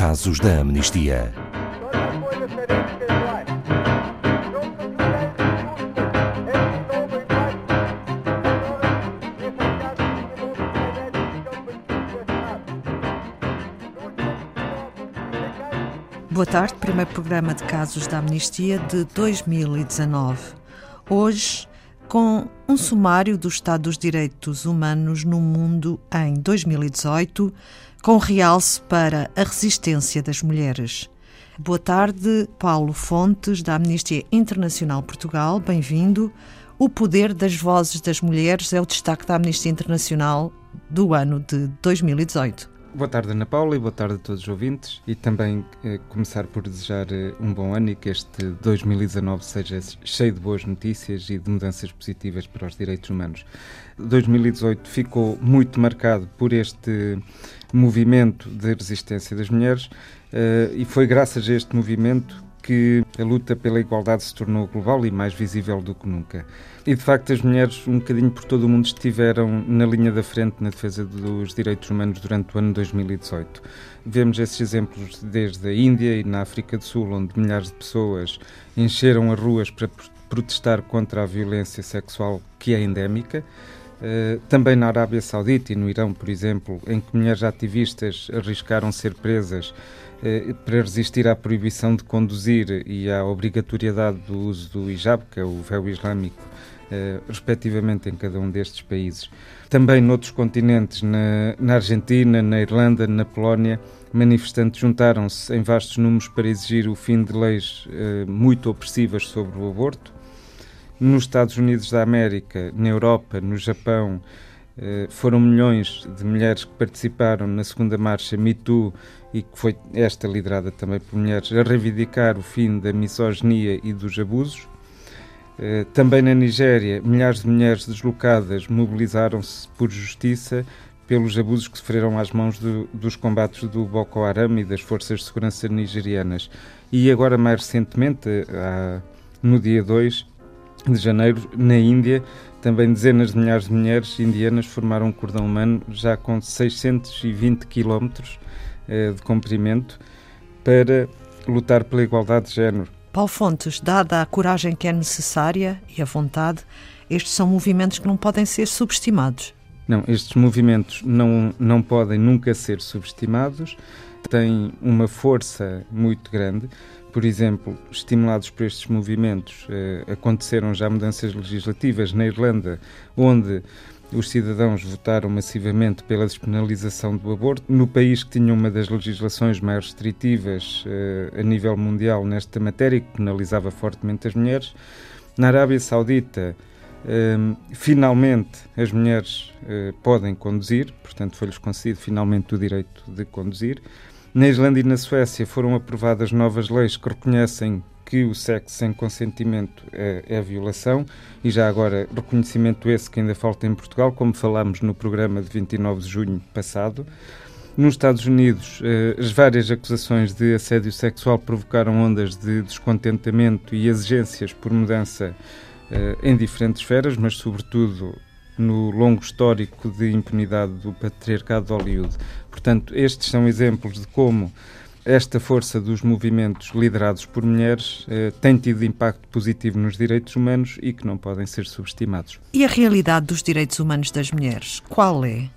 Casos da Amnistia. Boa tarde, primeiro programa de casos da Amnistia de 2019. Hoje, com um sumário do estado dos direitos humanos no mundo em 2018, com realce para a resistência das mulheres. Boa tarde, Paulo Fontes, da Amnistia Internacional Portugal, bem-vindo. O poder das vozes das mulheres é o destaque da Amnistia Internacional do ano de 2018. Boa tarde, Ana Paula, e boa tarde a todos os ouvintes. E também eh, começar por desejar eh, um bom ano e que este 2019 seja cheio de boas notícias e de mudanças positivas para os direitos humanos. 2018 ficou muito marcado por este movimento de resistência das mulheres eh, e foi graças a este movimento que a luta pela igualdade se tornou global e mais visível do que nunca. E de facto, as mulheres, um bocadinho por todo o mundo, estiveram na linha da frente na defesa dos direitos humanos durante o ano 2018. Vemos esses exemplos desde a Índia e na África do Sul, onde milhares de pessoas encheram as ruas para protestar contra a violência sexual que é endémica. Uh, também na Arábia Saudita e no Irão, por exemplo, em que mulheres ativistas arriscaram ser presas uh, para resistir à proibição de conduzir e à obrigatoriedade do uso do hijab, que é o véu islâmico, uh, respectivamente em cada um destes países. Também noutros continentes, na, na Argentina, na Irlanda, na Polónia, manifestantes juntaram-se em vastos números para exigir o fim de leis muito opressivas sobre o aborto nos Estados Unidos da América, na Europa, no Japão, eh, foram milhões de mulheres que participaram na segunda marcha Me Too e que foi esta liderada também por mulheres a reivindicar o fim da misoginia e dos abusos. Eh, também na Nigéria, milhares de mulheres deslocadas mobilizaram-se por justiça pelos abusos que sofreram às mãos do, dos combates do Boko Haram e das forças de segurança nigerianas. E agora, mais recentemente, no dia 2, de janeiro, na Índia, também dezenas de milhares de mulheres indianas formaram um cordão humano já com 620 quilómetros eh, de comprimento para lutar pela igualdade de género. Paulo Fontes, dada a coragem que é necessária e a vontade, estes são movimentos que não podem ser subestimados. Não, estes movimentos não, não podem nunca ser subestimados, têm uma força muito grande por exemplo, estimulados por estes movimentos, eh, aconteceram já mudanças legislativas na Irlanda, onde os cidadãos votaram massivamente pela despenalização do aborto. No país que tinha uma das legislações mais restritivas eh, a nível mundial nesta matéria, que penalizava fortemente as mulheres. Na Arábia Saudita, finalmente as mulheres eh, podem conduzir, portanto, foi-lhes concedido finalmente o direito de conduzir. Na Islândia e na Suécia foram aprovadas novas leis que reconhecem que o sexo sem consentimento é, é, violação e já agora reconhecimento esse que ainda falta em Portugal, como falámos no programa de 29 de junho passado. Nos Estados Unidos, eh, as várias acusações de assédio sexual provocaram ondas de descontentamento e exigências por mudança em diferentes esferas, mas sobretudo no longo histórico de impunidade do patriarcado de Hollywood. Portanto, estes são exemplos de como esta força dos movimentos liderados por mulheres eh, tem tido impacto positivo nos direitos humanos e que não podem ser subestimados. E a realidade dos direitos humanos das mulheres, qual é?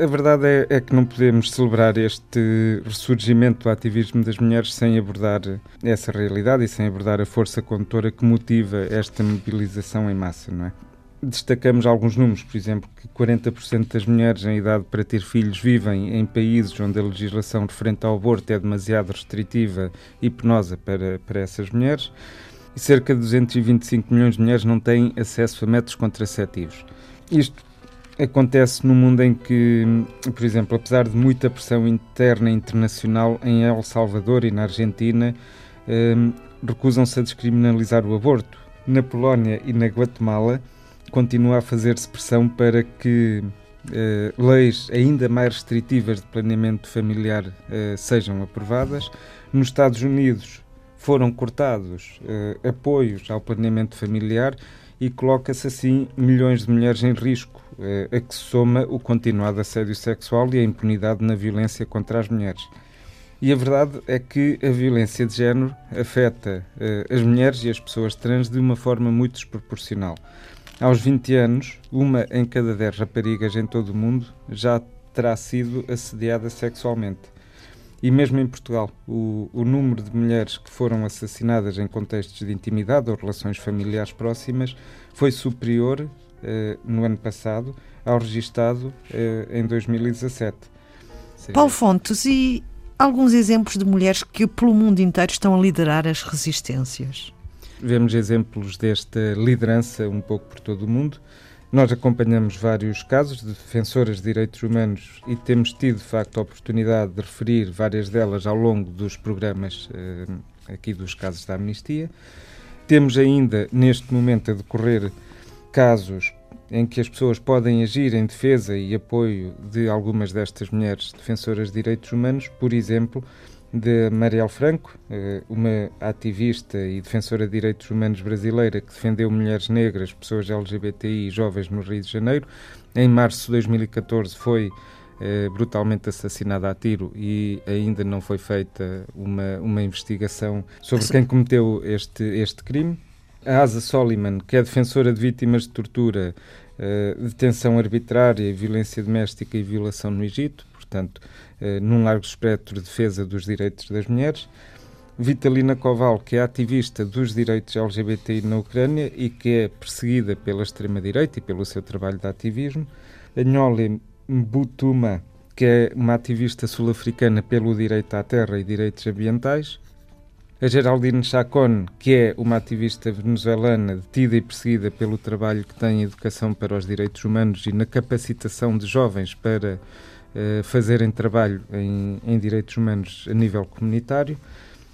A verdade é, é, que não podemos celebrar este ressurgimento do ativismo das mulheres sem abordar essa realidade e sem abordar a força condutora que motiva esta mobilização em massa, não é? destacamos alguns números, por exemplo, que 40% das mulheres em idade para ter filhos vivem em países onde a legislação referente ao aborto é demasiado restritiva e penosa para, para essas mulheres, e cerca de 225 milhões de mulheres não têm acesso a métodos contraceptivos. Isto acontece num mundo em que, por exemplo, apesar de muita pressão interna e internacional em El Salvador e na Argentina, hum, recusam-se a descriminalizar o aborto. Na Polónia e na Guatemala, continua a fazer-se pressão para que uh, leis ainda mais restritivas de planeamento familiar uh, sejam aprovadas. Nos Estados Unidos foram cortados uh, apoios ao planeamento familiar e coloca-se assim milhões de mulheres em risco a que soma o continuado assédio sexual e a impunidade na violência contra as mulheres. E a verdade é que a violência de género afeta uh, as mulheres e as pessoas trans de uma forma muito desproporcional. Aos 20 anos, uma em cada 10 raparigas em todo o mundo já terá sido assediada sexualmente. E mesmo em Portugal, o, o, número de mulheres que foram assassinadas em contextos de intimidade ou relações familiares próximas foi superior no ano passado ao registado uh, em 2017. Paulo Fontes, e alguns exemplos de mulheres que pelo mundo inteiro estão a liderar as resistências. Vemos exemplos desta liderança um pouco por todo o mundo. Nós acompanhamos vários casos de defensoras de direitos humanos e temos tido, de facto, a oportunidade de referir várias delas ao longo dos programas eh, aqui dos casos da amnistia. Temos ainda, neste momento, a decorrer casos em que as pessoas podem agir em defesa e apoio de algumas destas mulheres defensoras de direitos humanos, por exemplo, de Marielle Franco, eh, uma ativista e defensora de direitos humanos brasileira que defendeu mulheres negras, pessoas LGBTI e jovens no Rio de Janeiro. Em março de 2014 foi eh, brutalmente assassinada a tiro e ainda não foi feita uma, uma investigação sobre quem cometeu este, este crime. A Asa Soliman, que é defensora de vítimas de tortura, uh, detenção arbitrária, violência doméstica e violação no Egito, portanto, uh, num largo espectro de defesa dos direitos das mulheres. Vitalina Koval, que é ativista dos direitos LGBTI na Ucrânia e que é perseguida pela extrema-direita e pelo seu trabalho de ativismo. Anhole Mbutuma, que é uma ativista sul-africana pelo direito à terra e direitos ambientais a Geraldine Chacon, que é uma ativista venezuelana detida e perseguida pelo trabalho que tem em educação para os direitos humanos e na capacitação de jovens para uh, fazerem trabalho em, em, direitos humanos a nível comunitário,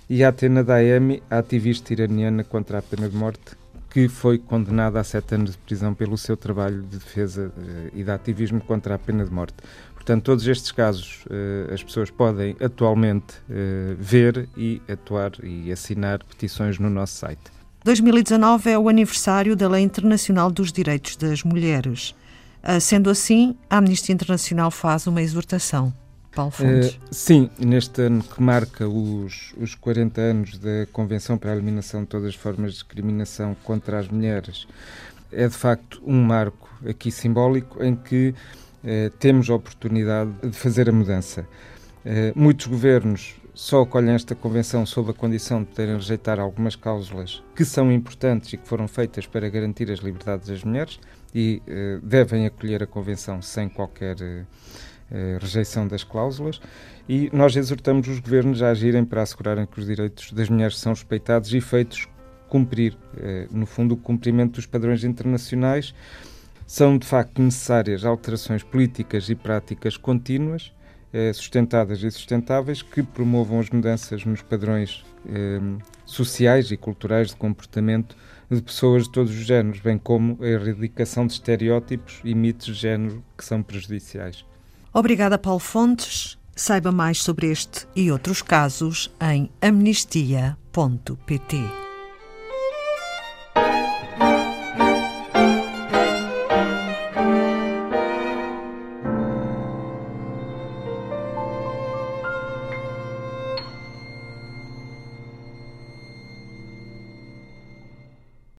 e a Atena Daemi, ativista iraniana contra a pena de morte, que foi condenada a sete anos de prisão pelo seu trabalho de defesa uh, e de ativismo contra a pena de morte. Portanto, todos estes casos uh, as pessoas podem atualmente uh, ver e atuar e assinar petições no nosso site. 2019 é o aniversário da Lei Internacional dos Direitos das Mulheres. Uh, sendo assim, a Amnistia Internacional faz uma exortação. Paulo Fontes. Uh, sim, neste ano que marca os, os 40 anos da Convenção para a Eliminação de todas as formas de discriminação contra as mulheres, é de facto um marco aqui simbólico em que eh, temos a oportunidade de fazer a mudança. Eh, muitos governos só acolhem esta convenção sob a condição de poderem rejeitar algumas cláusulas que são importantes e que foram feitas para garantir as liberdades das mulheres e eh, devem acolher a convenção sem qualquer rejeição das cláusulas. E nós exortamos os governos a agirem para assegurarem que os direitos das mulheres são respeitados e feitos cumprir, no fundo, o cumprimento dos padrões internacionais são de facto necessárias alterações políticas e práticas contínuas, eh, sustentadas e sustentáveis, que promovam as mudanças nos padrões eh, sociais e culturais de comportamento de pessoas de todos os géneros, bem como a erradicação de estereótipos e mitos de género que são prejudiciais. Obrigada, Paulo Fontes. Saiba mais sobre este e outros casos em amnistia.pt.